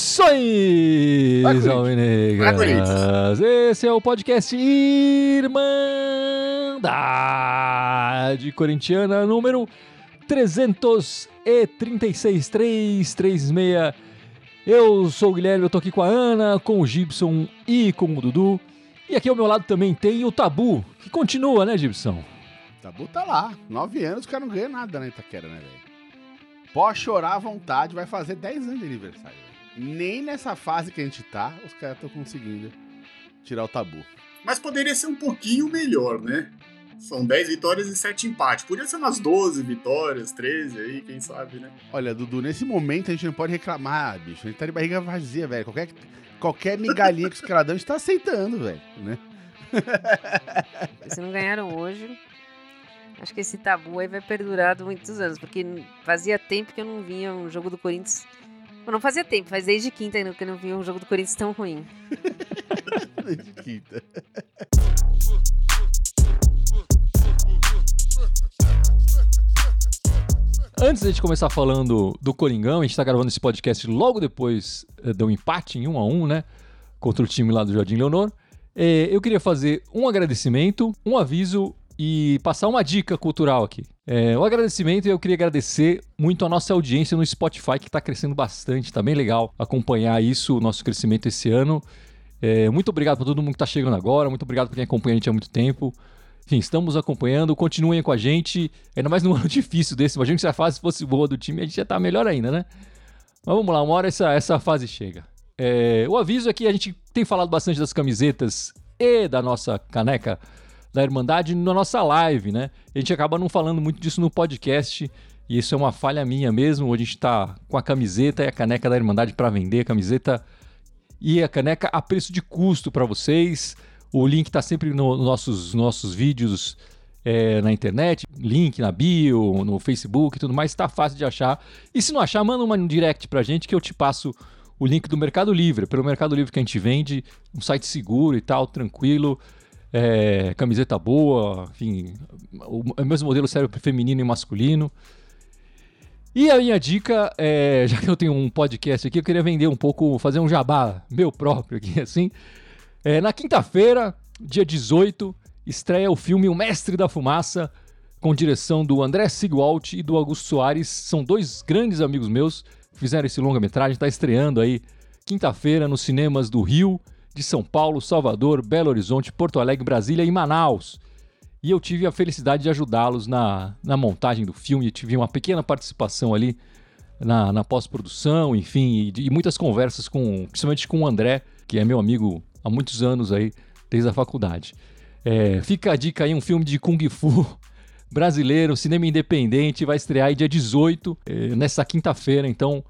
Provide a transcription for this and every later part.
Saudações, Alvinegras! Esse é o podcast Irmandade Corintiana número 336 336. Eu sou o Guilherme, eu tô aqui com a Ana, com o Gibson e com o Dudu. E aqui ao meu lado também tem o Tabu, que continua, né, Gibson? Tabu tá lá. Nove anos, o cara não ganha nada na Itaquera, né, velho? Pode chorar à vontade, vai fazer 10 anos de aniversário. Véio. Nem nessa fase que a gente tá, os caras estão conseguindo tirar o tabu. Mas poderia ser um pouquinho melhor, né? São 10 vitórias e 7 empates. Podia ser umas 12 vitórias, 13 aí, quem sabe, né? Olha, Dudu, nesse momento a gente não pode reclamar, bicho. A gente tá de barriga vazia, velho. Qualquer, qualquer migalhinha que os caras dão, a gente tá aceitando, velho, né? Se não ganharam hoje, acho que esse tabu aí vai perdurar muitos anos, porque fazia tempo que eu não vinha um jogo do Corinthians não fazia tempo, faz desde quinta que eu não vi um jogo do Corinthians tão ruim. desde quinta. Antes de começar falando do Coringão, a gente está gravando esse podcast logo depois eh, do empate em 1 a 1 né? Contra o time lá do Jardim Leonor. Eh, eu queria fazer um agradecimento, um aviso e passar uma dica cultural aqui. É, o agradecimento, eu queria agradecer muito a nossa audiência no Spotify, que está crescendo bastante, está bem legal acompanhar isso, o nosso crescimento esse ano. É, muito obrigado para todo mundo que está chegando agora, muito obrigado por quem acompanha a gente há muito tempo. Enfim, estamos acompanhando, continuem com a gente, ainda mais num ano difícil desse. Imagina que se a fase fosse boa do time, a gente já tá melhor ainda, né? Mas vamos lá, uma hora essa, essa fase chega. É, o aviso é que a gente tem falado bastante das camisetas e da nossa caneca da Irmandade na nossa live, né? A gente acaba não falando muito disso no podcast. E isso é uma falha minha mesmo. A gente está com a camiseta e a caneca da Irmandade para vender. A camiseta e a caneca a preço de custo para vocês. O link está sempre nos no nossos, nossos vídeos é, na internet, link na bio, no Facebook e tudo mais. Está fácil de achar. E se não achar, manda um direct para a gente que eu te passo o link do Mercado Livre. Pelo Mercado Livre que a gente vende, um site seguro e tal, tranquilo é, camiseta boa, enfim, o, mesmo modelo serve para feminino e masculino. E a minha dica, é, já que eu tenho um podcast aqui, eu queria vender um pouco, fazer um jabá meu próprio aqui, assim. É, na quinta-feira, dia 18, estreia o filme O Mestre da Fumaça, com direção do André Sigwalt e do Augusto Soares. São dois grandes amigos meus que fizeram esse longa-metragem, está estreando aí quinta-feira nos cinemas do Rio de São Paulo, Salvador, Belo Horizonte, Porto Alegre, Brasília e Manaus. E eu tive a felicidade de ajudá-los na, na montagem do filme, eu tive uma pequena participação ali na, na pós-produção, enfim, e, e, muitas conversas com, principalmente com o André, que é meu amigo há muitos anos aí, desde a faculdade. É, fica a dica aí, um filme de Kung Fu brasileiro, cinema independente, vai estrear aí dia 18, é, nessa quinta-feira, então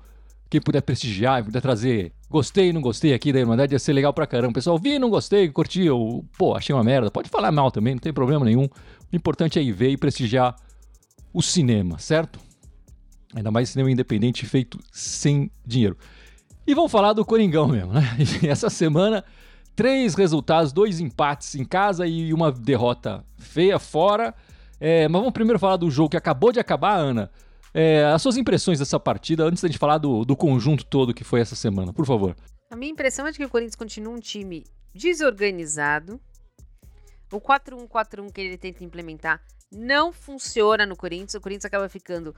quem puder prestigiar, puder trazer gostei, não gostei aqui da Irmandade, ia ser legal pra caramba. Pessoal, vi, não gostei, curti, ou, pô, achei uma merda. Pode falar mal também, não tem problema nenhum. O importante é ir ver e prestigiar o cinema, certo? Ainda mais cinema independente feito sem dinheiro. E vamos falar do Coringão mesmo, né? essa semana, três resultados, dois empates em casa e uma derrota feia fora. É, mas vamos primeiro falar do jogo que acabou de acabar, Ana. É, as suas impressões dessa partida, antes da gente falar do, do conjunto todo que foi essa semana, por favor. A minha impressão é de que o Corinthians continua um time desorganizado. O 4-1-4-1 que ele tenta implementar não funciona no Corinthians. O Corinthians acaba ficando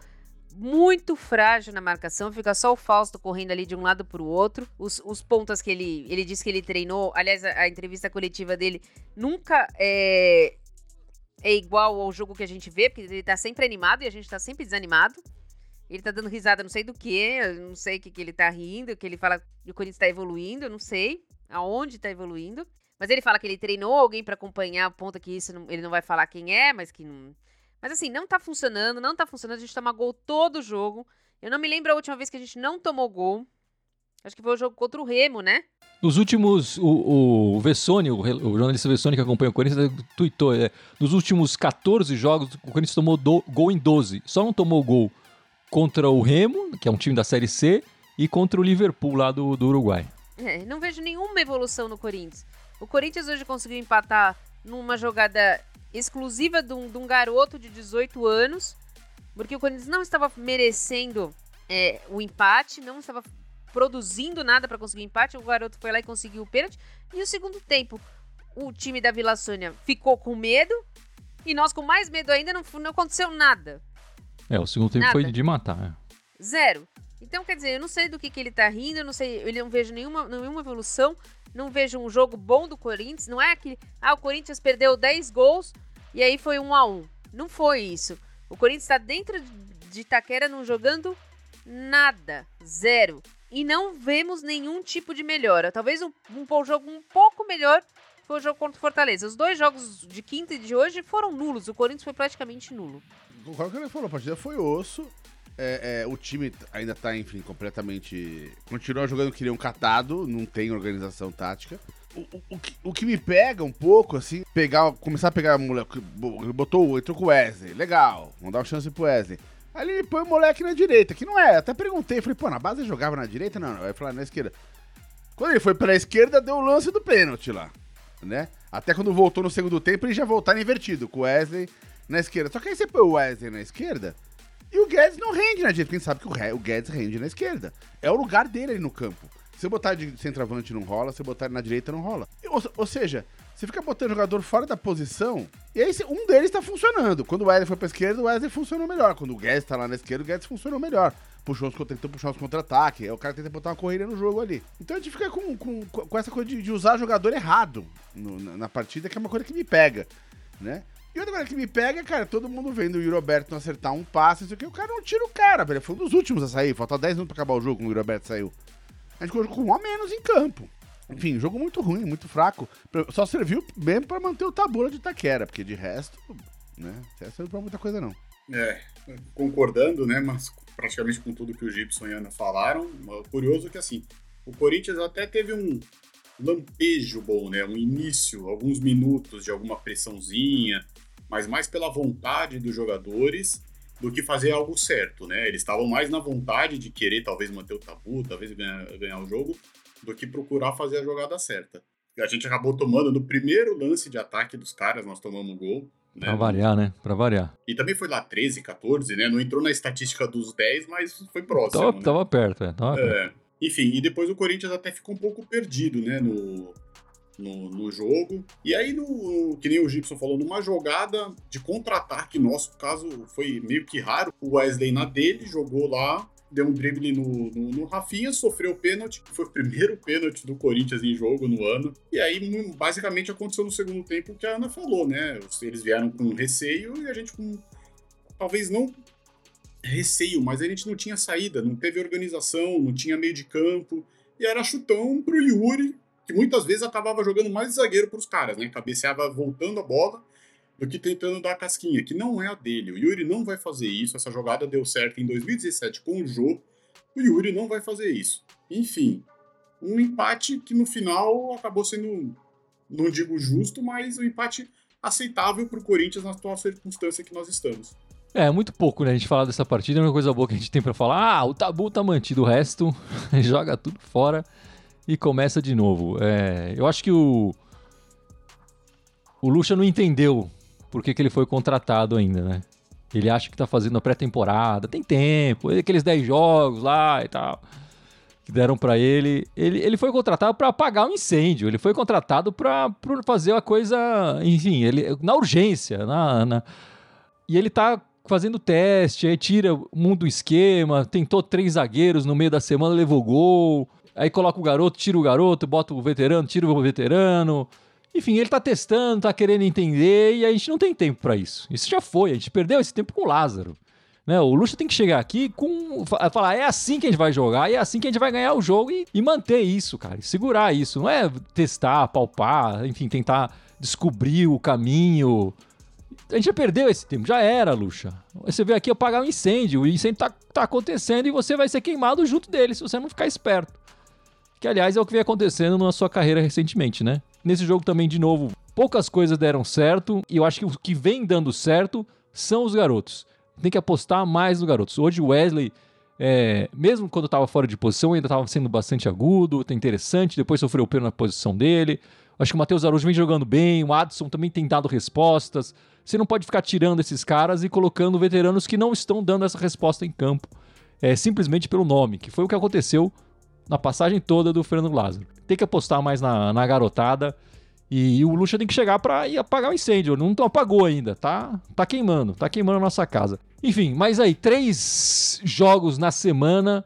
muito frágil na marcação, fica só o Fausto correndo ali de um lado para o outro. Os, os pontas que ele, ele disse que ele treinou, aliás, a, a entrevista coletiva dele nunca é, é igual ao jogo que a gente vê, porque ele tá sempre animado e a gente tá sempre desanimado. Ele tá dando risada, não sei do que, não sei o que, que ele tá rindo, que ele fala que o Corinthians tá evoluindo, eu não sei aonde tá evoluindo. Mas ele fala que ele treinou alguém para acompanhar, ponta que isso não, ele não vai falar quem é, mas que não. Mas assim, não tá funcionando, não tá funcionando. A gente toma gol todo o jogo. Eu não me lembro a última vez que a gente não tomou gol. Acho que foi o jogo contra o Remo, né? Nos últimos, o, o Vessone, o, o, jornalista Vessone que acompanha o Corinthians, tweetou, é, nos últimos 14 jogos, o Corinthians tomou do, gol em 12. Só não tomou gol contra o Remo, que é um time da Série C, e contra o Liverpool lá do, do Uruguai. É, não vejo nenhuma evolução no Corinthians. O Corinthians hoje conseguiu empatar numa jogada exclusiva de um, de um garoto de 18 anos, porque o Corinthians não estava merecendo é, o empate, não estava produzindo nada para conseguir empate. O garoto foi lá e conseguiu o pênalti. E o segundo tempo, o time da Vila Sônia ficou com medo e nós com mais medo ainda não, não aconteceu nada. É, o segundo tempo Nada. foi de matar. é. Zero. Então, quer dizer, eu não sei do que, que ele tá rindo, eu não sei, eu não vejo nenhuma, nenhuma evolução, não vejo um jogo bom do Corinthians. Não é que, ah, o Corinthians perdeu 10 gols e aí foi um a um. Não foi isso. O Corinthians está dentro de Itaquera não jogando nada. Zero. E não vemos nenhum tipo de melhora. Talvez um, um jogo um pouco melhor foi o jogo contra o Fortaleza. Os dois jogos de quinta e de hoje foram nulos. O Corinthians foi praticamente nulo. O que ele falou, a partida foi osso. É, é, o time ainda tá, enfim, completamente. Continua jogando que nem um catado, não tem organização tática. O, o, o que, o que me pega um pouco, assim, pegar, começar a pegar o moleque. bo- Botou, entrou com o Wesley, legal, vamos dar uma chance pro Wesley. Aí ele põe o moleque na direita, que não é. Até perguntei, falei, pô, na base jogava na direita? Não, não. Aí falou, na esquerda. Quando ele foi pela esquerda, deu o lance do pênalti lá, né? Até quando voltou no segundo tempo, ele já voltaram invertido, com o Wesley na esquerda. Só que aí você põe o Wesley na esquerda e o Guedes não rende na direita. Quem sabe que o, o Guedes rende na esquerda. É o lugar dele ali no campo. Se eu botar de centroavante não rola, se eu botar na direita não rola. Ou, ou seja, você fica botando jogador fora da posição, e aí um deles tá funcionando. Quando o Wesley foi pra esquerda, o Wesley funcionou melhor. Quando o Guedes tá lá na esquerda, o Guedes funcionou melhor. Puxou os, tentou puxar os contra-ataques, aí o cara tenta botar uma corrida no jogo ali. Então a gente fica com, com, com essa coisa de, de usar jogador errado no- na, na partida, que é uma coisa que me pega, né? E outra coisa que me pega, cara, todo mundo vendo o Yuri não acertar um passe, isso aqui, o cara não tira o cara, velho. Foi um dos últimos a sair, falta 10 minutos pra acabar o jogo quando o Yuri saiu. A gente jogou com um a menos em campo. Enfim, jogo muito ruim, muito fraco. Só serviu mesmo pra manter o tabula de Itaquera, porque de resto, né, não serviu pra muita coisa não. É, concordando, né, mas praticamente com tudo que o Gibson e Ana falaram, o curioso é que, assim, o Corinthians até teve um lampejo bom, né, um início, alguns minutos de alguma pressãozinha, mas mais pela vontade dos jogadores do que fazer algo certo, né, eles estavam mais na vontade de querer talvez manter o tabu, talvez ganhar, ganhar o jogo, do que procurar fazer a jogada certa. A gente acabou tomando no primeiro lance de ataque dos caras, nós tomamos um gol, né, Pra variar, né? Pra variar. e também foi lá 13, 14, né? Não entrou na estatística dos 10, mas foi próximo. Tava, né? tava perto, é. Tava perto. É. Enfim, e depois o Corinthians até ficou um pouco perdido, né? No, no, no jogo. E aí, no, que nem o Gibson falou, numa jogada de contra-ataque nosso, caso foi meio que raro, o Wesley na dele jogou lá. Deu um drible no, no, no Rafinha, sofreu o pênalti. Foi o primeiro pênalti do Corinthians em jogo no ano. E aí, basicamente, aconteceu no segundo tempo o que a Ana falou, né? Eles vieram com receio e a gente com. Talvez não receio, mas a gente não tinha saída, não teve organização, não tinha meio de campo, e era chutão pro Yuri, que muitas vezes acabava jogando mais zagueiro pros caras, né? Cabeceava voltando a bola do que tentando dar a casquinha, que não é a dele. O Yuri não vai fazer isso, essa jogada deu certo em 2017 com o Jô, o Yuri não vai fazer isso. Enfim, um empate que no final acabou sendo, não digo justo, mas um empate aceitável pro Corinthians na atual circunstância que nós estamos. É, muito pouco, né? A gente falar dessa partida, a única coisa boa que a gente tem pra falar, ah, o tabu tá mantido, o resto joga tudo fora e começa de novo. É, eu acho que o. O Lucha não entendeu por que, que ele foi contratado ainda, né? Ele acha que tá fazendo a pré-temporada, tem tempo, aqueles 10 jogos lá e tal que deram pra ele. Ele, ele foi contratado pra apagar um incêndio, ele foi contratado pra fazer uma coisa, enfim, ele, na urgência, na, na- e ele tá fazendo teste, aí tira o mundo do esquema, tentou três zagueiros no meio da semana, levou gol. Aí coloca o garoto, tira o garoto, bota o veterano, tira o veterano. Enfim, ele tá testando, tá querendo entender e a gente não tem tempo pra isso. Isso já foi, a gente perdeu esse tempo com o Lázaro. Né? O Lucha tem que chegar aqui com. fa- Falar, é assim que a gente vai jogar, é assim que a gente vai ganhar o jogo e, e manter isso, cara. segurar isso. Não é testar, palpar, enfim, tentar descobrir o caminho. A gente já perdeu esse tempo, já era, Lucha. Você veio aqui apagar um incêndio, o incêndio tá, tá acontecendo e você vai ser queimado junto dele se você não ficar esperto. Que, aliás, é o que vem acontecendo na sua carreira recentemente, né? Nesse jogo também, de novo, poucas coisas deram certo e eu acho que o que vem dando certo são os garotos. Tem que apostar mais nos garotos. Hoje o Wesley, é, mesmo quando estava fora de posição, ainda estava sendo bastante agudo, tá interessante. Depois sofreu o pênalti na posição dele. Acho que o Matheus Araújo vem jogando bem, o Adson também tem dado respostas. Você não pode ficar tirando esses caras e colocando veteranos que não estão dando essa resposta em campo, é, simplesmente pelo nome, que foi o que aconteceu na passagem toda do Fernando Lázaro. Tem que apostar mais na, na garotada e, o Lucha tem que chegar para apagar o incêndio. Não apagou ainda, tá, tá queimando, tá queimando a nossa casa. Enfim, mas aí, três jogos na semana.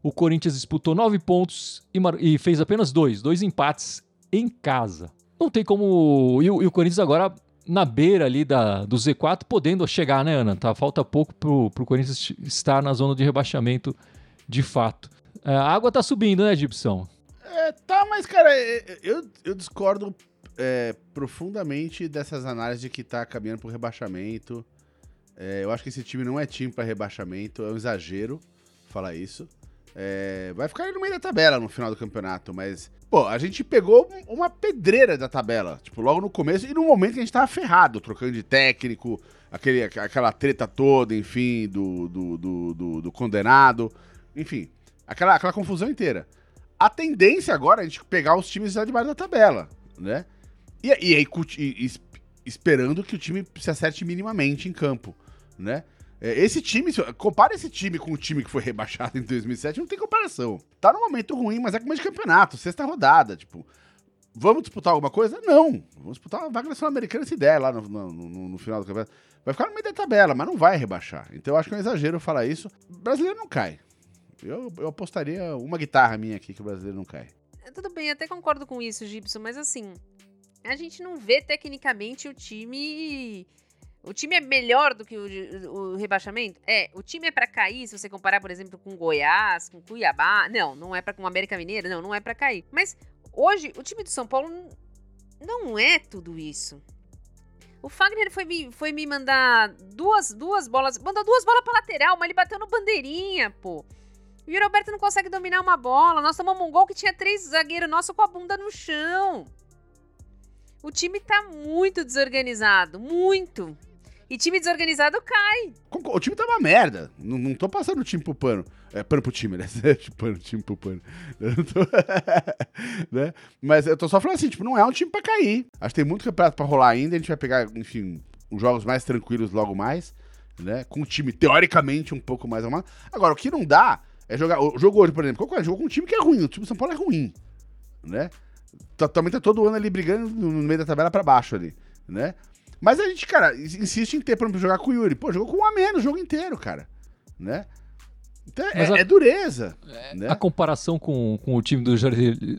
O Corinthians disputou nove pontos e, e fez apenas dois, dois empates em casa. Não tem como. E o, e o Corinthians agora na beira ali da, do Z4, podendo chegar, né, Ana? Tá, falta pouco pro, pro Corinthians estar na zona de rebaixamento de fato. É, a água tá subindo, né, Gibson? É, tá, mas, cara, eu, eu discordo é, profundamente dessas análises de que tá caminhando pro rebaixamento. É, eu acho que esse time não é time para rebaixamento, é um exagero falar isso. É, vai ficar no meio da tabela no final do campeonato, mas. Pô, a gente pegou uma pedreira da tabela, tipo, logo no começo e no momento que a gente tava ferrado, trocando de técnico, aquele, aquela treta toda, enfim, do, do, do, do, do condenado, enfim, aquela, aquela confusão inteira. A tendência agora é a gente pegar os times lá debaixo da tabela, né? E, e aí, esperando que o time se acerte minimamente em campo, né? É, esse time, compara esse time com o time que foi rebaixado em 2007, não tem comparação. Tá num momento ruim, mas é começo de campeonato, sexta rodada, tipo. Vamos disputar alguma coisa? Não. Vamos disputar uma vaga nacional americana se der lá no, no, no, no, final do campeonato. Vai ficar no meio da tabela, mas não vai rebaixar. Então eu acho que é um exagero falar isso. O brasileiro não cai. Eu, eu apostaria uma guitarra minha aqui que o brasileiro não cai. É, tudo bem, até concordo com isso, Gibson, mas assim, a gente não vê tecnicamente o time o time é melhor do que o, o rebaixamento? É. O time é para cair, se você comparar, por exemplo, com Goiás, com Cuiabá. Não, não é para com América Mineira, não, não é para cair. Mas hoje, o time do São Paulo não é tudo isso. O Fagner foi me, foi me mandar duas, duas bolas. Mandou duas bolas pra lateral, mas ele bateu no bandeirinha, pô. E o Roberto não consegue dominar uma bola. Nós tomamos um gol que tinha três zagueiros nossos com a bunda no chão. O time tá muito desorganizado, muito. E time desorganizado cai. O time tá uma merda. Não, não tô passando o time pro pano. É, pano pro time, né? pano, time pro pano. Tô... né? Mas eu tô só falando assim, tipo, não é um time pra cair. Acho que tem muito campeonato pra rolar ainda. A gente vai pegar, enfim, os jogos mais tranquilos logo mais, né? Com o time, teoricamente, um pouco mais arrumado. Agora, o que não dá é jogar... O jogo hoje, por exemplo, qual é? Jogou com um time que é ruim. O time do São Paulo é ruim, né? Também tá todo ano ali brigando no meio da tabela pra baixo ali, né? Mas a gente, cara, insiste em ter, por exemplo, jogar com o Yuri. Pô, jogou com um a menos o jogo inteiro, cara. Né? Então é, a, é, dureza. É, né? A comparação com, com o time do Jardim,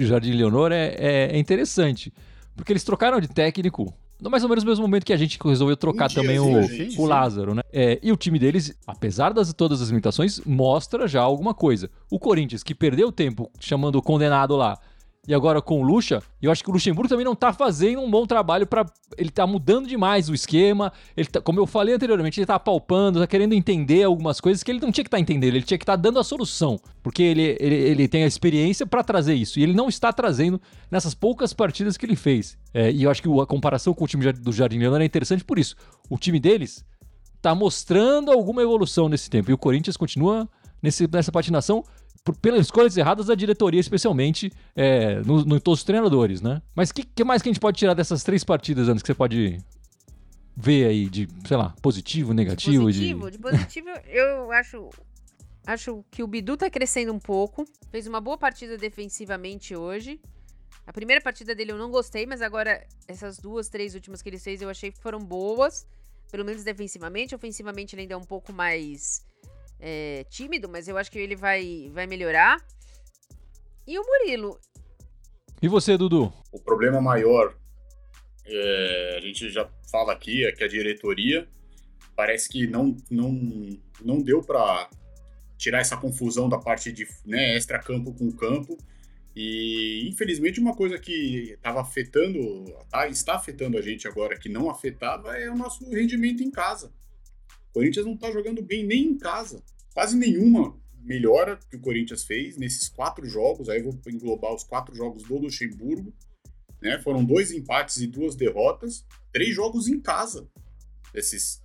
Jardim Leonor é, é, interessante. Porque eles trocaram de técnico mais ou menos no mesmo momento que a gente resolveu trocar também o, o Lázaro, né? É, e o time deles, apesar das todas as limitações, mostra já alguma coisa. O Corinthians, que perdeu tempo chamando o condenado lá e agora com o Lucha, eu acho que o Luxemburgo também não tá fazendo um bom trabalho para ele tá mudando demais o esquema, ele tá, como eu falei anteriormente, ele tá palpando, tá querendo entender algumas coisas que ele não tinha que estar tá entendendo, ele tinha que estar tá dando a solução, porque ele, ele, ele tem a experiência para trazer isso, e ele não está trazendo nessas poucas partidas que ele fez. É, e eu acho que a comparação com o time do Jardim Leonardo é interessante por isso. O time deles tá mostrando alguma evolução nesse tempo, e o Corinthians continua nesse, nessa patinação por, pelas escolhas erradas da diretoria, especialmente é, no, no, todos os treinadores, né? Mas o que, que, mais que a gente pode tirar dessas três partidas antes que você pode ver aí de, sei lá, positivo, negativo? De positivo, de, de positivo eu acho, acho que o Bidu tá crescendo um pouco. Fez uma boa partida defensivamente hoje. A primeira partida dele eu não gostei, mas agora essas duas, três últimas que ele fez eu achei que foram boas. Pelo menos defensivamente. Ofensivamente ele ainda é um pouco mais é, tímido, mas eu acho que ele vai, vai melhorar. E o Murilo. E você, Dudu? O problema maior, é, a gente já fala aqui, é que a diretoria parece que não, não, não deu para tirar essa confusão da parte de né, extra-campo com campo. E infelizmente uma coisa que estava afetando, tá, está afetando a gente agora, que não afetava, é o nosso rendimento em casa. O Corinthians não está jogando bem nem em casa. Quase nenhuma melhora que o Corinthians fez nesses quatro jogos. Aí eu vou englobar os quatro jogos do Luxemburgo. Né? Foram dois empates e duas derrotas. Três jogos em casa. Esses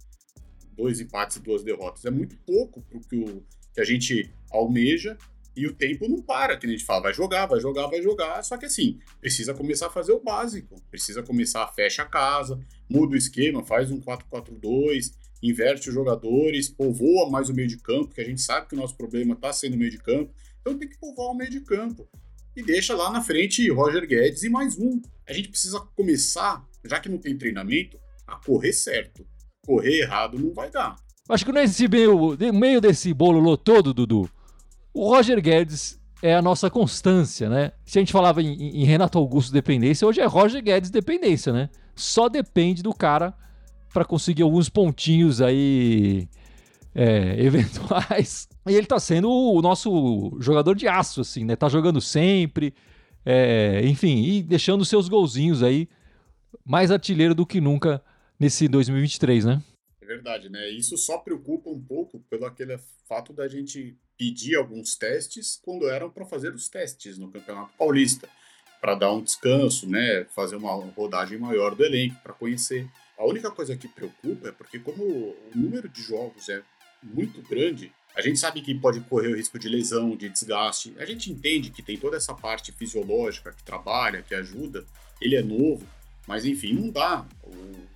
dois empates e duas derrotas. É muito pouco para o que, que a gente almeja. E o tempo não para, que a gente fala, vai jogar, vai jogar, vai jogar. Só que assim, precisa começar a fazer o básico. Precisa começar a fecha a casa, muda o esquema, faz um 4-4-2, inverte os jogadores, povoa mais o meio de campo, que a gente sabe que o nosso problema está sendo o meio de campo. Então tem que povoar o meio de campo. E deixa lá na frente Roger Guedes e mais um. A gente precisa começar, já que não tem treinamento, a correr certo. Correr errado não vai dar. Acho que nesse meio, meio desse bolo todo, Dudu, o Roger Guedes é a nossa constância, né? Se a gente falava em, em, Renato Augusto dependência, hoje é Roger Guedes dependência, né? Só depende do cara para conseguir alguns pontinhos aí é, eventuais. E ele tá sendo o nosso jogador de aço, assim, né? Tá jogando sempre, é, enfim, e deixando seus golzinhos aí mais artilheiro do que nunca nesse 2023, né? É verdade, né? Isso só preocupa um pouco pelo aquele fato da gente pedir alguns testes quando eram para fazer os testes no Campeonato Paulista, para dar um descanso, né, fazer uma rodagem maior do elenco, para conhecer. A única coisa que preocupa é porque como o número de jogos é muito grande, a gente sabe que pode correr o risco de lesão, de desgaste. A gente entende que tem toda essa parte fisiológica que trabalha, que ajuda. Ele é novo, mas enfim, não dá. O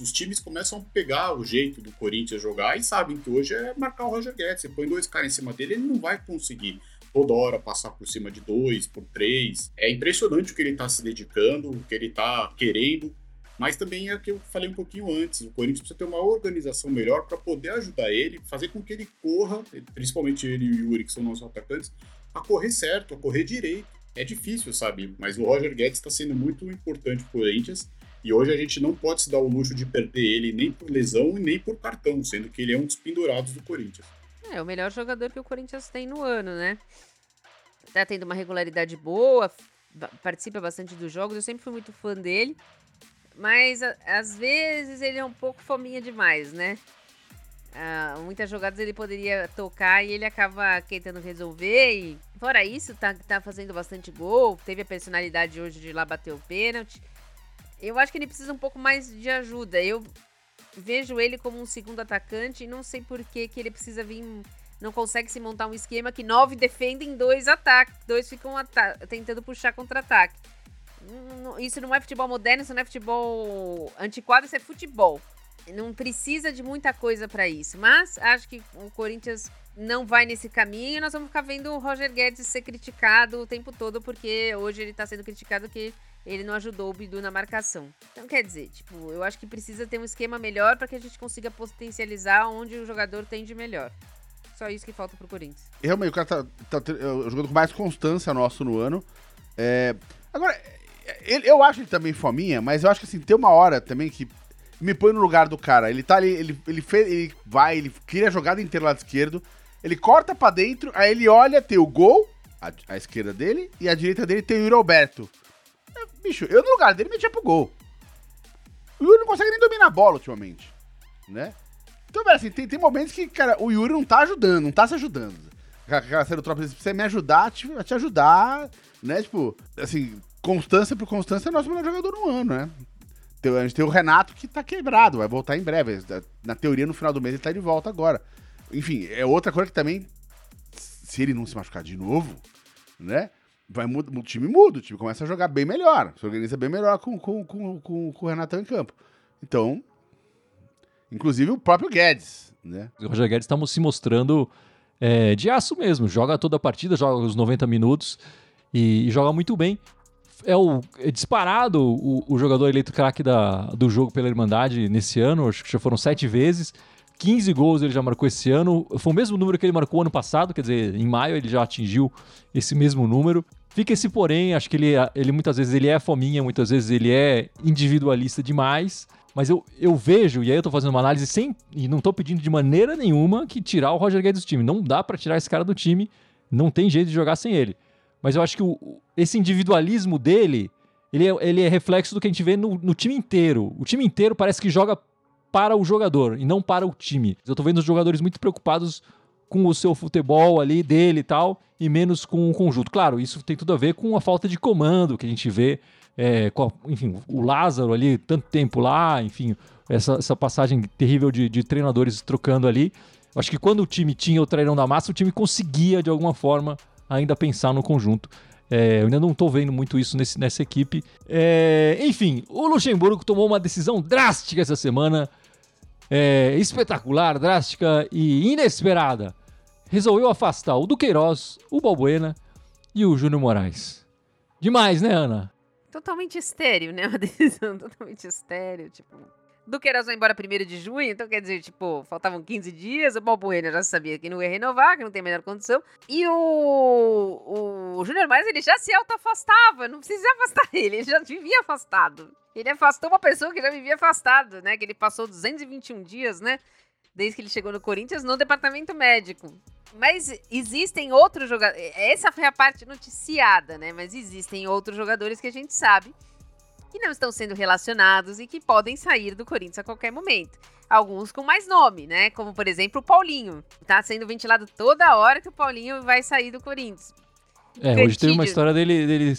os times começam a pegar o jeito do Corinthians jogar e sabem que hoje é marcar o Roger Guedes. Você põe dois caras em cima dele, ele não vai conseguir toda hora passar por cima de dois, por três. É impressionante o que ele está se dedicando, o que ele está querendo. Mas também é o que eu falei um pouquinho antes: o Corinthians precisa ter uma organização melhor para poder ajudar ele, fazer com que ele corra, principalmente ele e o Yuri, que são nossos atacantes, a correr certo, a correr direito. É difícil, sabe? Mas o Roger Guedes está sendo muito importante para o Corinthians e hoje a gente não pode se dar o luxo de perder ele nem por lesão e nem por cartão, sendo que ele é um dos pendurados do Corinthians. É o melhor jogador que o Corinthians tem no ano, né? Tá tendo uma regularidade boa, participa bastante dos jogos, eu sempre fui muito fã dele. Mas às vezes ele é um pouco fominha demais, né? Ah, muitas jogadas ele poderia tocar e ele acaba tentando resolver. E fora isso, tá, tá fazendo bastante gol. Teve a personalidade hoje de lá bater o pênalti. Eu acho que ele precisa um pouco mais de ajuda. Eu vejo ele como um segundo atacante e não sei por que, que ele precisa vir. Não consegue se montar um esquema que nove defendem, dois atacam. Dois ficam tentando puxar contra-ataque. Isso não é futebol moderno, isso não é futebol antiquado, isso é futebol. Não precisa de muita coisa para isso. Mas acho que o Corinthians não vai nesse caminho e nós vamos ficar vendo o Roger Guedes ser criticado o tempo todo, porque hoje ele tá sendo criticado que ele não ajudou o Bidu na marcação. Então, quer dizer, tipo, eu acho que precisa ter um esquema melhor para que a gente consiga potencializar onde o jogador tem de melhor. Só isso que falta pro Corinthians. Realmente, o cara tá, tá, tá jogando com mais constância nosso no ano. É... Agora, ele, eu acho ele também fominha, mas eu acho que assim, tem uma hora também que me põe no lugar do cara. Ele tá ali, ele, ele, fez, ele vai, ele cria a jogada inteira lado esquerdo, ele corta para dentro, aí ele olha, tem o gol, a, esquerda dele, e a direita dele tem o Yuri Alberto. É, bicho, eu no lugar dele metia pro gol. O Yuri não consegue nem dominar a bola ultimamente, né? Então, velho, assim, tem, tem momentos que, cara, o Yuri não tá ajudando, não tá se ajudando. Aquela série do Tropa precisa me ajudar te, te ajudar, né? Tipo, assim, constância por constância é nosso melhor jogador no ano, né? A gente tem o Renato que tá quebrado, vai voltar em breve. Na teoria, no final do mês, ele tá de volta agora. Enfim, é outra coisa que também, se ele não se machucar de novo, né? Vai, o time muda, o time começa a jogar bem melhor, se organiza bem melhor com, com, com, com, com o Renatão em campo. Então, inclusive o próprio Guedes, né? O Roger Guedes está se mostrando é, de aço mesmo, joga toda a partida, joga os 90 minutos e, e joga muito bem. É o é disparado o, o jogador eleito craque do jogo pela Irmandade nesse ano, acho que já foram sete vezes. 15 gols ele já marcou esse ano. Foi o mesmo número que ele marcou ano passado, quer dizer, em maio ele já atingiu esse mesmo número. Fica esse porém, acho que ele, ele muitas vezes ele é fominha, muitas vezes ele é individualista demais. Mas eu, eu vejo, e aí eu tô fazendo uma análise sem. E não tô pedindo de maneira nenhuma que tirar o Roger Guedes do time. Não dá para tirar esse cara do time. Não tem jeito de jogar sem ele. Mas eu acho que o, esse individualismo dele, ele é, ele é reflexo do que a gente vê no, no time inteiro. O time inteiro parece que joga para o jogador e não para o time. Eu tô vendo os jogadores muito preocupados com o seu futebol ali dele e tal, e menos com o conjunto. Claro, isso tem tudo a ver com a falta de comando que a gente vê, é, a, enfim, o Lázaro ali, tanto tempo lá, enfim, essa, essa passagem terrível de, de treinadores trocando ali. Acho que quando o time tinha o treinão da massa, o time conseguia, de alguma forma, ainda pensar no conjunto. É, eu ainda não estou vendo muito isso nesse, nessa equipe. É, enfim, o Luxemburgo tomou uma decisão drástica essa semana. É, espetacular, drástica e inesperada. Resolveu afastar o Duqueiroz, o Balbuena e o Júnior Moraes. Demais, né, Ana? Totalmente estéreo, né? Uma decisão totalmente estéreo, tipo... Duqueiroz vai embora primeiro de junho, então quer dizer, tipo, faltavam 15 dias, o Balbuena já sabia que não ia renovar, que não tem a menor condição. E o, o Júnior Mais, ele já se auto-afastava, não precisa afastar ele, ele já vivia afastado. Ele afastou uma pessoa que já vivia afastado, né? Que ele passou 221 dias, né? Desde que ele chegou no Corinthians, no departamento médico. Mas existem outros jogadores. Essa foi a parte noticiada, né? Mas existem outros jogadores que a gente sabe que não estão sendo relacionados e que podem sair do Corinthians a qualquer momento. Alguns com mais nome, né? Como, por exemplo, o Paulinho. Tá sendo ventilado toda hora que o Paulinho vai sair do Corinthians. É, hoje teve uma história dele, dele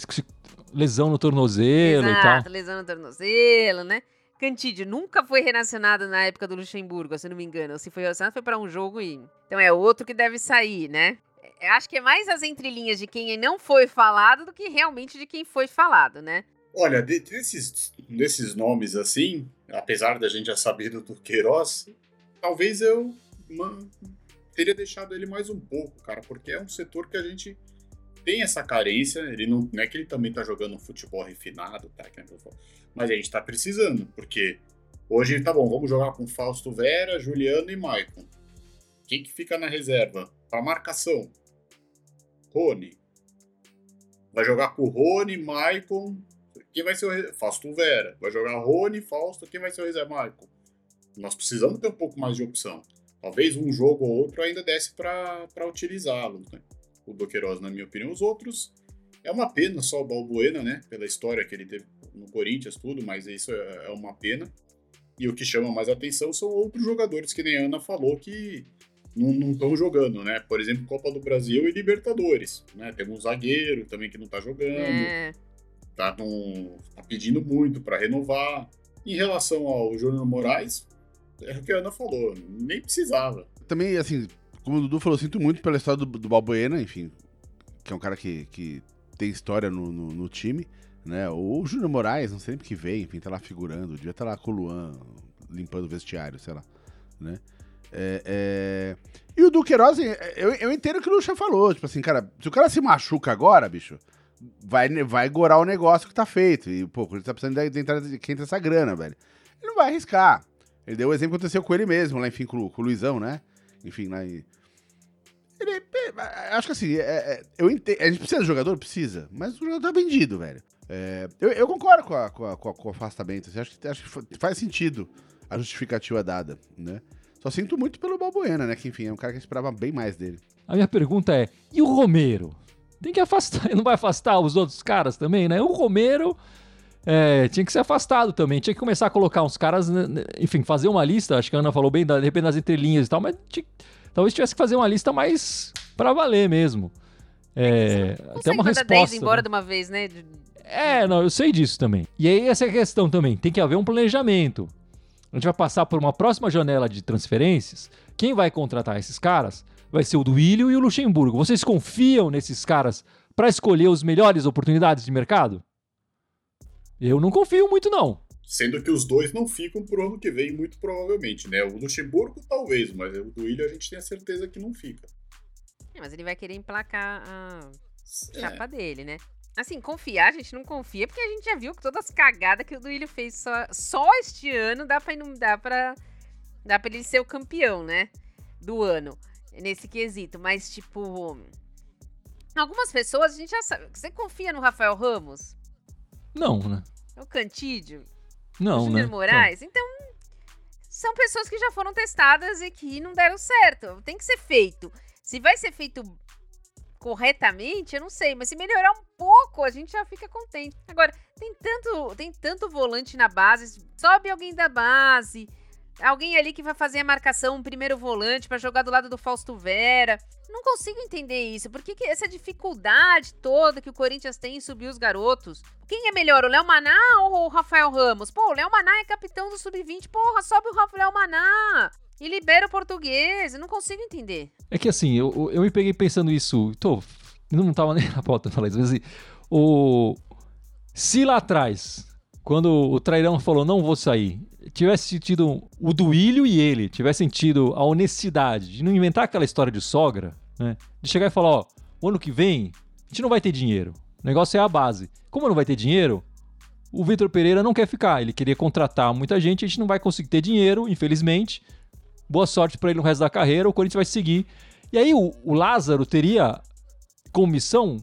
lesão no tornozelo Exato, e tal. lesão no tornozelo, né? Cantídio nunca foi relacionado na época do Luxemburgo, se não me engano. Se foi relacionado, foi para um jogo e. Então é outro que deve sair, né? Eu acho que é mais as entrelinhas de quem não foi falado do que realmente de quem foi falado, né? Olha, desses, desses nomes assim, apesar da gente já saber do Queiroz, talvez eu man, teria deixado ele mais um pouco, cara, porque é um setor que a gente tem essa carência. Ele não, não é que ele também tá jogando um futebol refinado, tá? Mas a gente tá precisando, porque hoje tá bom, vamos jogar com Fausto Vera, Juliano e Maicon. Quem que fica na reserva? Pra marcação. Rony. Vai jogar com Rony, Maicon, quem vai ser o Fausto Vera. Vai jogar Rony, Fausto, quem vai ser o reserva? Michael. Nós precisamos ter um pouco mais de opção. Talvez um jogo ou outro ainda desse para utilizá-lo. Né? O Doqueiroz, na minha opinião. Os outros, é uma pena só o Balbuena, né? Pela história que ele teve no Corinthians, tudo, mas isso é, é uma pena. E o que chama mais atenção são outros jogadores, que nem a Ana falou, que não estão jogando, né? Por exemplo, Copa do Brasil e Libertadores, né? Tem um zagueiro também que não está jogando. É tá, no, tá pedindo muito para renovar. Em relação ao Júnior Moraes, é o que a Ana falou, nem precisava. Também, assim, como o Dudu falou, sinto muito pela história do, do Balbuena, enfim, que é um cara que, que tem história no, no, no time, né? O Júnior Moraes, não sei sempre que vem, enfim, tá lá figurando, devia estar tá lá com o Luan, limpando o vestiário, sei lá, né? É, é... E o Duqueiroz, eu, eu entendo o que o Lucha falou, tipo assim, cara, se o cara se machuca agora, bicho, vai, vai gorar o negócio que tá feito. E, pô, ele tá precisando de, entrar de quem tem essa grana, velho. Ele não vai arriscar. Ele deu o exemplo que aconteceu com ele mesmo, lá, enfim, com, com o Luizão, né? Enfim, lá em... Ele, é, acho que assim, é, é, eu entendo, a gente precisa de jogador? Precisa. Mas o jogador tá vendido, velho. É, eu, eu, concordo com, a, com, a, com, o afastamento. Assim, acho, que, acho que faz sentido a justificativa dada, né? Só sinto muito pelo Balbuena, né? Que, enfim, é um cara que esperava bem mais dele. A minha pergunta é, e o Romero? Tem que afastar. Ele não vai afastar os outros caras também, né? O Romero é, tinha que ser afastado também. Tinha que começar a colocar uns caras, né, né, enfim, fazer uma lista. Acho que a Ana falou bem, de repente nas entrelinhas e tal, mas tinha, talvez tivesse que fazer uma lista mais para valer mesmo. É, até uma resposta. 10 embora né? de uma vez, né? É, não, eu sei disso também. E aí essa é a questão também. Tem que haver um planejamento. A gente vai passar por uma próxima janela de transferências. Quem vai contratar esses caras vai ser o Duílio e o Luxemburgo. Vocês confiam nesses caras para escolher as melhores oportunidades de mercado? Eu não confio muito, não. Sendo que os dois não ficam pro ano que vem, muito provavelmente, né? O Luxemburgo, talvez, mas o Duílio a gente tem a certeza que não fica. É, mas ele vai querer emplacar a é. chapa dele, né? Assim, confiar, a gente não confia, porque a gente já viu que todas as cagadas que o Duílio fez só, só este ano dá pra, não dá pra, dá pra ele ser o campeão, né? Do ano nesse quesito, mas tipo. Algumas pessoas a gente já sabe. Você confia no Rafael Ramos? Não, né? O Cantídio? Não, o né? Moraes? Não. Então, são pessoas que já foram testadas e que não deram certo. Tem que ser feito. Se vai ser feito corretamente, eu não sei, mas se melhorar um pouco, a gente já fica contente. Agora, tem tanto, tem tanto volante na base, sobe alguém da base, Alguém ali que vai fazer a marcação, um primeiro volante para jogar do lado do Fausto Vera. Não consigo entender isso. Por que, que, essa dificuldade toda que o Corinthians tem em subir os garotos? Quem é melhor, o Léo Maná ou o Rafael Ramos? Pô, o Léo Maná é capitão do Sub-20. Porra, sobe o Rafael Maná e libera o português. Eu não consigo entender. É que assim, eu, eu me peguei pensando isso. Tô, Não estava nem na pauta falar isso, mas assim, o, se lá atrás, quando o trairão falou não vou sair, tivesse sentido o Duílio e ele tivessem tido a honestidade de não inventar aquela história de sogra, né? De chegar e falar, ó, o ano que vem a gente não vai ter dinheiro. O negócio é a base. Como não vai ter dinheiro, o Vitor Pereira não quer ficar. Ele queria contratar muita gente, a gente não vai conseguir ter dinheiro, infelizmente. Boa sorte para ele no resto da carreira, o Corinthians vai seguir. E aí o, o Lázaro teria como missão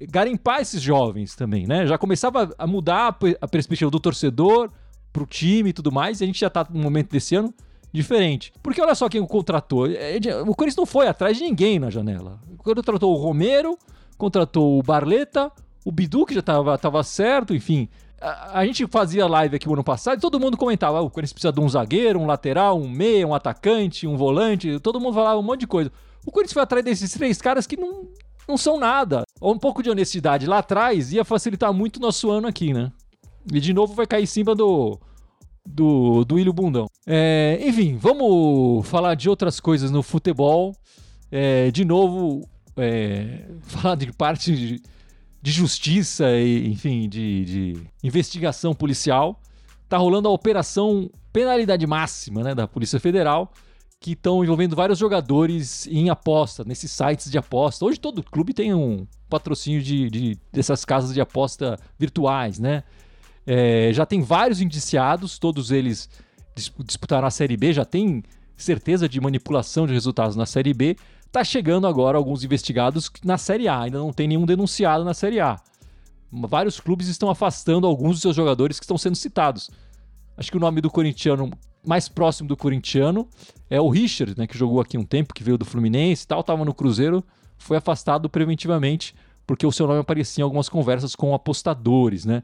garimpar esses jovens também, né? Já começava a mudar a perspectiva do torcedor pro time e tudo mais, e a gente já tá num momento desse ano diferente. Porque olha só quem o contratou. É, o Corinthians não foi atrás de ninguém na janela. O contratou o Romero, contratou o Barleta, o Bidu, que já tava, tava certo, enfim. A, a gente fazia live aqui no ano passado e todo mundo comentava: ah, o Corinthians precisa de um zagueiro, um lateral, um meia, um atacante, um volante. Todo mundo falava um monte de coisa. O Corinthians foi atrás desses três caras que não, não são nada. Um pouco de honestidade lá atrás ia facilitar muito o nosso ano aqui, né? E de novo vai cair em cima do, do, do Ilho Bundão. É, enfim, vamos falar de outras coisas no futebol. É, de novo, é, falar de parte de, de justiça e, enfim, de, de, investigação policial. Tá rolando a operação penalidade máxima né, da Polícia Federal, que estão envolvendo vários jogadores em aposta, nesses sites de aposta. Hoje todo clube tem um patrocínio de, de dessas casas de aposta virtuais, né? É, já tem vários indiciados, todos eles disputaram a Série B, já tem certeza de manipulação de resultados na Série B. Tá chegando agora alguns investigados na Série A, ainda não tem nenhum denunciado na Série A. Vários clubes estão afastando alguns dos seus jogadores que estão sendo citados. Acho que o nome do corintiano mais próximo do corintiano é o Richard, né, que jogou aqui um tempo, que veio do Fluminense e tal, estava no Cruzeiro, foi afastado preventivamente porque o seu nome aparecia em algumas conversas com apostadores, né?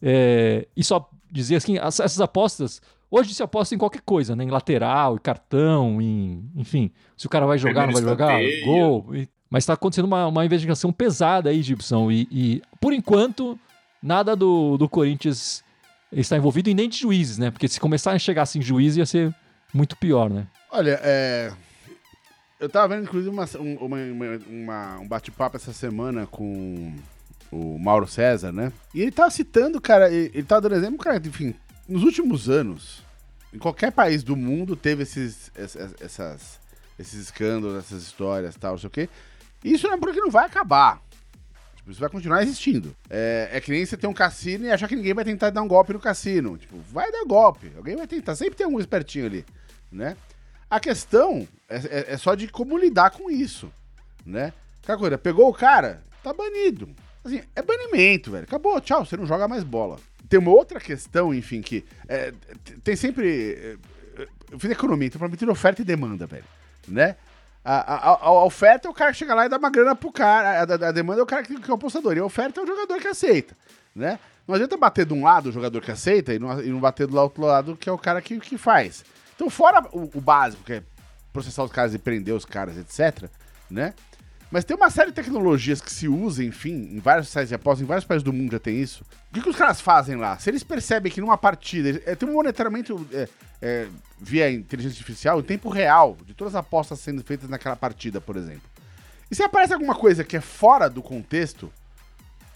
É, e só dizer assim, essas apostas, hoje se aposta em qualquer coisa, né? Em lateral, em cartão, em, enfim, se o cara vai jogar, não vai jogar, gol. E, mas está acontecendo uma, uma investigação pesada aí, Gibson. E, e, por enquanto, nada do, do Corinthians está envolvido e nem de juízes, né? Porque se começar a chegar assim juízes ia ser muito pior, né? Olha, é... eu tava vendo, inclusive, uma, uma, uma, um bate-papo essa semana com o Mauro César, né? E ele tava citando, cara, ele tava dando exemplo, cara, enfim, nos últimos anos, em qualquer país do mundo teve esses, essas, essas esses escândalos, essas histórias, tal, não sei o quê. Isso não é porque não vai acabar. Tipo, isso vai continuar existindo. É, é que nem você ter um cassino e achar que ninguém vai tentar dar um golpe no cassino. Tipo, vai dar golpe. Alguém vai tentar. Sempre tem um espertinho ali, né? A questão é, é, é só de como lidar com isso, né? Aquela coisa, pegou o cara, tá banido. Assim, é banimento, velho. Acabou, tchau, você não joga mais bola. Tem uma outra questão, enfim, que é, tem sempre. É, eu fiz economia, então pra oferta e demanda, velho. Né? A, a, a, oferta é o cara que chega lá e dá uma grana pro cara. A, a demanda é o cara que, que, é o apostador. E a oferta é o jogador que aceita, né? Não adianta bater de um lado o jogador que aceita e não, e não bater do outro lado que é o cara que, que faz. Então, fora o, o básico, que é processar os caras e prender os caras, etc., né? Mas tem uma série de tecnologias que se usa, enfim, em vários sites de apostas, em vários países do mundo já tem isso. O que, que os caras fazem lá? Se eles percebem que numa partida é, tem um monitoramento é, é, via inteligência artificial em tempo real de todas as apostas sendo feitas naquela partida, por exemplo. E se aparece alguma coisa que é fora do contexto,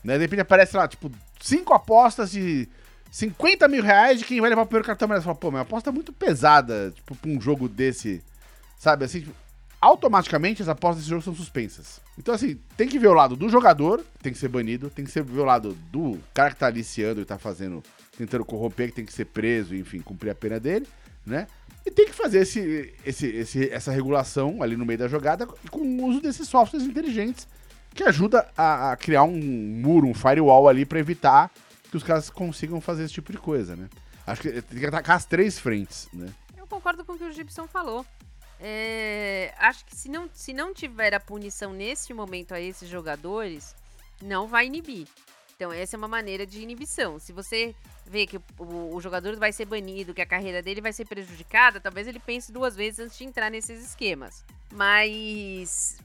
né? De repente aparece lá, tipo, cinco apostas de 50 mil reais de quem vai levar o primeiro cartão. Você fala, pô, minha aposta é muito pesada, tipo, pra um jogo desse, sabe? Assim, tipo, automaticamente as apostas desse jogo são suspensas. Então, assim, tem que ver o lado do jogador, tem que ser banido, tem que ser ver o lado do cara que tá aliciando e tá fazendo, tentando corromper, que tem que ser preso, enfim, cumprir a pena dele, né? E tem que fazer esse, esse, esse, essa regulação ali no meio da jogada com o uso desses softwares inteligentes que ajuda a, a criar um muro, um firewall ali para evitar que os caras consigam fazer esse tipo de coisa, né? Acho que tem que atacar as três frentes, né? Eu concordo com o que o Gibson falou. É, acho que se não, se não tiver a punição neste momento a esses jogadores, não vai inibir. Então, essa é uma maneira de inibição. Se você vê que o, o, jogador vai ser banido, que a carreira dele vai ser prejudicada, talvez ele pense duas vezes antes de entrar nesses esquemas. Mas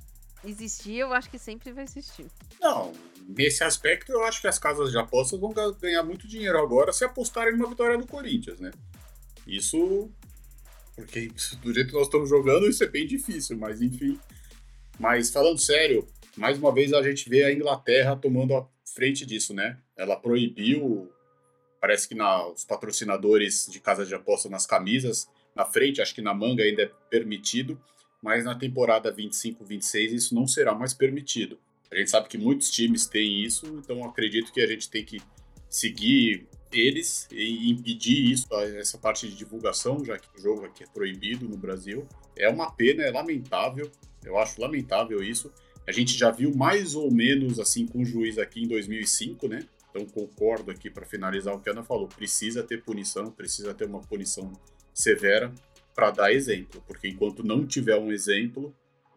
existir, eu acho que sempre vai existir. Não, nesse aspecto, eu acho que as casas de apostas vão ganhar muito dinheiro agora se apostarem numa vitória do Corinthians, né? Isso porque do jeito que nós estamos jogando, isso é bem difícil, mas enfim. Mas falando sério, mais uma vez a gente vê a Inglaterra tomando a frente disso, né? Ela proibiu, parece que na, os patrocinadores de casa de aposta nas camisas, na frente, acho que na manga ainda é permitido, mas na temporada 25-26 isso não será mais permitido. A gente sabe que muitos times têm isso, então acredito que a gente tem que seguir eles e impedir isso, essa parte de divulgação, já que o jogo aqui é proibido no Brasil. É uma pena, é lamentável, eu acho lamentável isso. A gente já viu mais ou menos assim com o juiz aqui em 2005, né? Então concordo aqui para finalizar o que a Ana falou. Precisa ter punição, precisa ter uma punição severa para dar exemplo, porque enquanto não tiver um exemplo,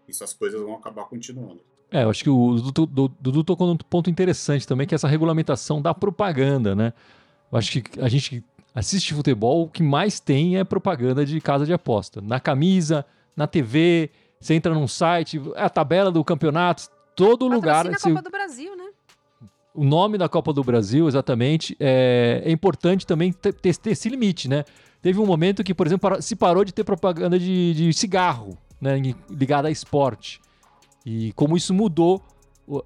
essas coisas vão acabar continuando. É, eu acho que o Dudu tocou num ponto interessante também, que é essa regulamentação da propaganda, né? Eu acho que a gente assiste futebol, o que mais tem é propaganda de casa de aposta. Na camisa, na TV, você entra num site, é a tabela do campeonato, todo lugar. na você... Copa do Brasil, né? O nome da Copa do Brasil, exatamente. É, é importante também ter, ter, esse limite, né? Teve um momento que, por exemplo, se parou de ter propaganda de, de cigarro, né? Ligada a esporte. E como isso mudou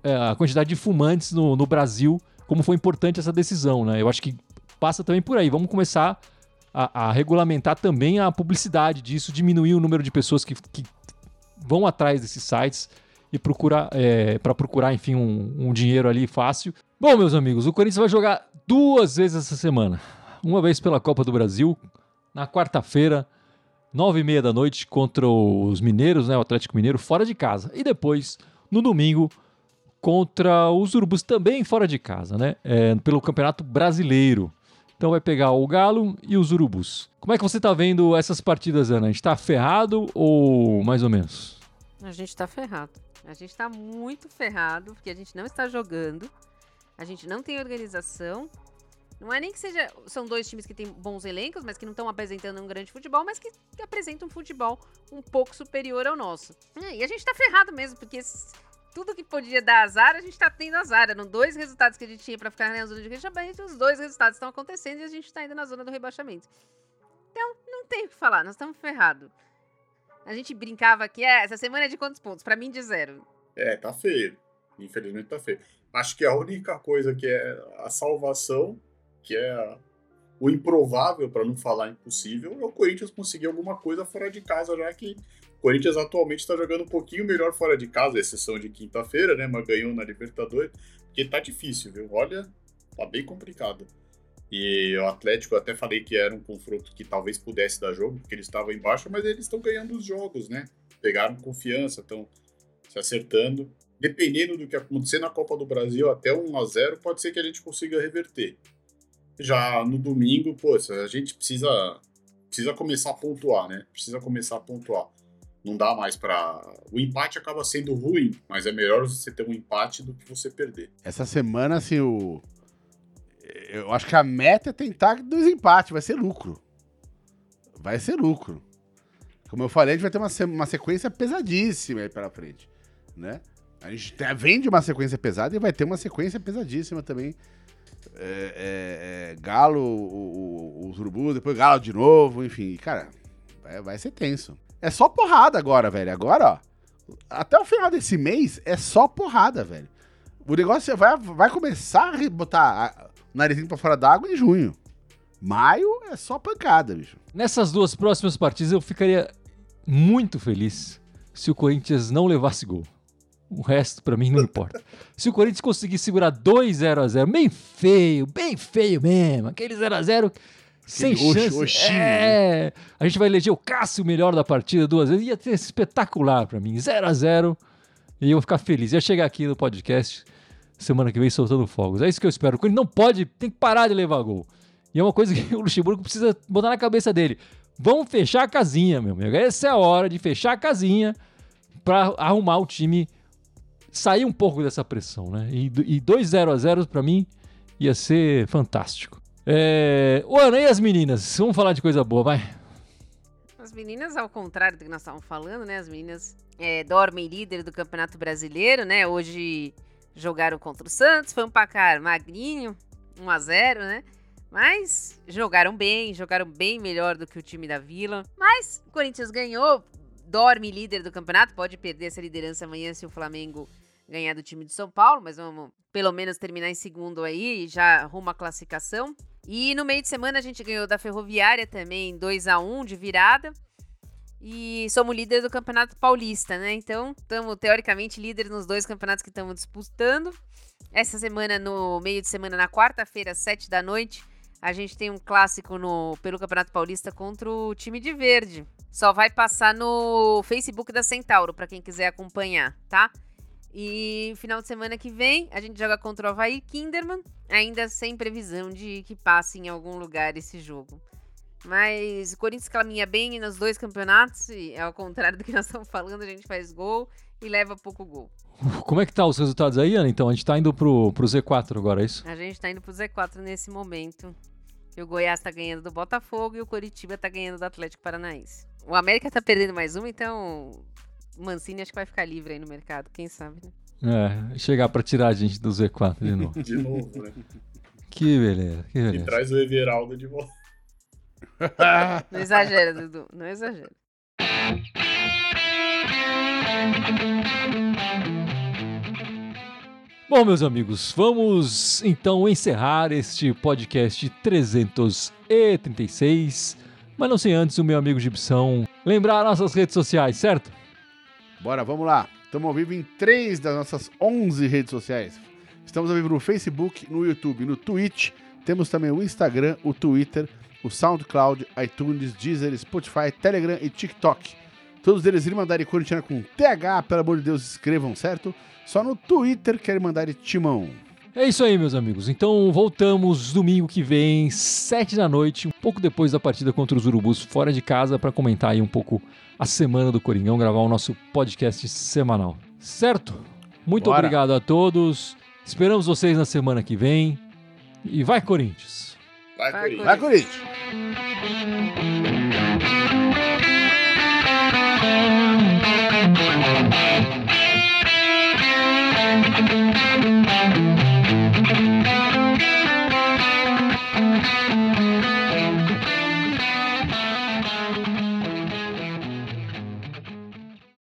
é, a quantidade de fumantes no, no Brasil, como foi importante essa decisão, né? Eu acho que passa também por aí. Vamos começar a, a regulamentar também a publicidade disso, diminuir o número de pessoas que, que vão atrás desses sites e procurar é, para procurar, enfim, um, um dinheiro ali fácil. Bom, meus amigos, o Corinthians vai jogar duas vezes essa semana. Uma vez pela Copa do Brasil, na quarta-feira, nove e meia da noite, contra os Mineiros, né, o Atlético Mineiro, fora de casa. E depois, no domingo, contra os Urubus, também fora de casa, né, é, pelo Campeonato Brasileiro. Então vai pegar o Galo e os Urubus. Como é que você tá vendo essas partidas, Ana? A gente tá ferrado ou mais ou menos? A gente tá ferrado. A gente tá muito ferrado, porque a gente não está jogando. A gente não tem organização. Não é nem que seja. São dois times que têm bons elencos, mas que não estão apresentando um grande futebol, mas que, que apresentam um futebol um pouco superior ao nosso. E a gente tá ferrado mesmo, porque tudo que podia dar azar, a gente tá tendo azar. Eram dois resultados que a gente tinha para ficar na zona de rebaixamento, os dois resultados estão acontecendo e a gente tá indo na zona do rebaixamento. Então, não tem o que falar, nós estamos ferrados. A gente brincava que é, essa semana é de quantos pontos? Para mim, de zero. É, tá feio. Infelizmente tá feio. Acho que a única coisa que é a salvação, que é o improvável, para não falar impossível, é o Corinthians conseguir alguma coisa fora de casa, já que Corinthians atualmente está jogando um pouquinho melhor fora de casa, exceção de quinta-feira, né? Mas ganhou na Libertadores, porque tá difícil, viu? Olha, tá bem complicado. E o Atlético, eu até falei que era um confronto que talvez pudesse dar jogo, porque eles estavam embaixo, mas eles estão ganhando os jogos, né? Pegaram confiança, estão se acertando. Dependendo do que acontecer na Copa do Brasil, até 1 a 0 pode ser que a gente consiga reverter. Já no domingo, pô, a gente precisa, precisa começar a pontuar, né? Precisa começar a pontuar não dá mais para. O empate acaba sendo ruim, mas é melhor você ter um empate do que você perder. Essa semana, assim, o. Eu acho que a meta é tentar dois empates, vai ser lucro. Vai ser lucro. Como eu falei, a gente vai ter uma, uma sequência pesadíssima aí pela frente, né? A gente vem de uma sequência pesada e vai ter uma sequência pesadíssima também. É, é, é, Galo, os Urubu, depois Galo de novo, enfim. Cara, vai, vai ser tenso. É só porrada agora, velho. Agora, ó. Até o final desse mês é só porrada, velho. O negócio vai, vai começar a botar o narizinho pra fora d'água em junho. Maio é só pancada, bicho. Nessas duas próximas partidas eu ficaria muito feliz se o Corinthians não levasse gol. O resto para mim não importa. Se o Corinthians conseguir segurar 2 0 a 0, bem feio, bem feio mesmo, aquele 0 a 0 sem chance. É, a gente vai eleger o Cássio melhor da partida duas vezes. Ia ser espetacular para mim. 0 a 0 E eu vou ficar feliz. Ia chegar aqui no podcast semana que vem soltando fogos. É isso que eu espero. Ele não pode, tem que parar de levar gol. E é uma coisa que o Luxemburgo precisa botar na cabeça dele. Vamos fechar a casinha, meu amigo. Essa é a hora de fechar a casinha para arrumar o time sair um pouco dessa pressão, né? E 2 0 a 0 para mim ia ser fantástico. É... Ô, Ana, e as meninas? Vamos falar de coisa boa, vai. As meninas, ao contrário do que nós estávamos falando, né? As meninas é, dormem líder do Campeonato Brasileiro, né? Hoje jogaram contra o Santos, foi um placar magrinho, 1 a 0 né? Mas jogaram bem, jogaram bem melhor do que o time da Vila. Mas o Corinthians ganhou, dorme líder do campeonato, pode perder essa liderança amanhã se o Flamengo ganhar do time de São Paulo, mas vamos pelo menos terminar em segundo aí e já rumo à classificação. E no meio de semana a gente ganhou da Ferroviária também 2 a 1 de virada. E somos líderes do Campeonato Paulista, né? Então, estamos teoricamente líderes nos dois campeonatos que estamos disputando. Essa semana, no meio de semana, na quarta-feira, às 7 da noite, a gente tem um clássico no, pelo Campeonato Paulista contra o time de verde. Só vai passar no Facebook da Centauro, para quem quiser acompanhar, tá? E final de semana que vem, a gente joga contra o Havaí Kinderman, ainda sem previsão de que passe em algum lugar esse jogo. Mas o Corinthians caminha bem nos dois campeonatos, e ao contrário do que nós estamos falando, a gente faz gol e leva pouco gol. Como é que tá os resultados aí, Ana? Então, a gente tá indo pro, pro Z4 agora, é isso? A gente tá indo pro Z4 nesse momento. E o Goiás tá ganhando do Botafogo e o Coritiba tá ganhando do Atlético Paranaense. O América tá perdendo mais uma, então Mancini acho que vai ficar livre aí no mercado, quem sabe, né? É, chegar pra tirar a gente do Z4 de novo. De novo, né? que beleza, que E beleza. traz o Everaldo de volta. Não exagera, Dudu, não exagera. Bom, meus amigos, vamos então encerrar este podcast 336. Mas não sem antes o meu amigo Gibson lembrar nossas redes sociais, certo? Bora, vamos lá. Estamos ao vivo em três das nossas 11 redes sociais. Estamos ao vivo no Facebook, no YouTube, no Twitch. Temos também o Instagram, o Twitter, o SoundCloud, iTunes, Deezer, Spotify, Telegram e TikTok. Todos eles Irmandade Corintiana com TH, pelo amor de Deus, escrevam, certo? Só no Twitter quer Irmandade Timão. É isso aí, meus amigos. Então voltamos domingo que vem, sete da noite, um pouco depois da partida contra os Urubus, fora de casa, para comentar aí um pouco a semana do Coringão, gravar o nosso podcast semanal. Certo? Muito Bora. obrigado a todos. Esperamos vocês na semana que vem. E vai, Corinthians! Vai, Vai, Corinthians. Vai, Corinthians!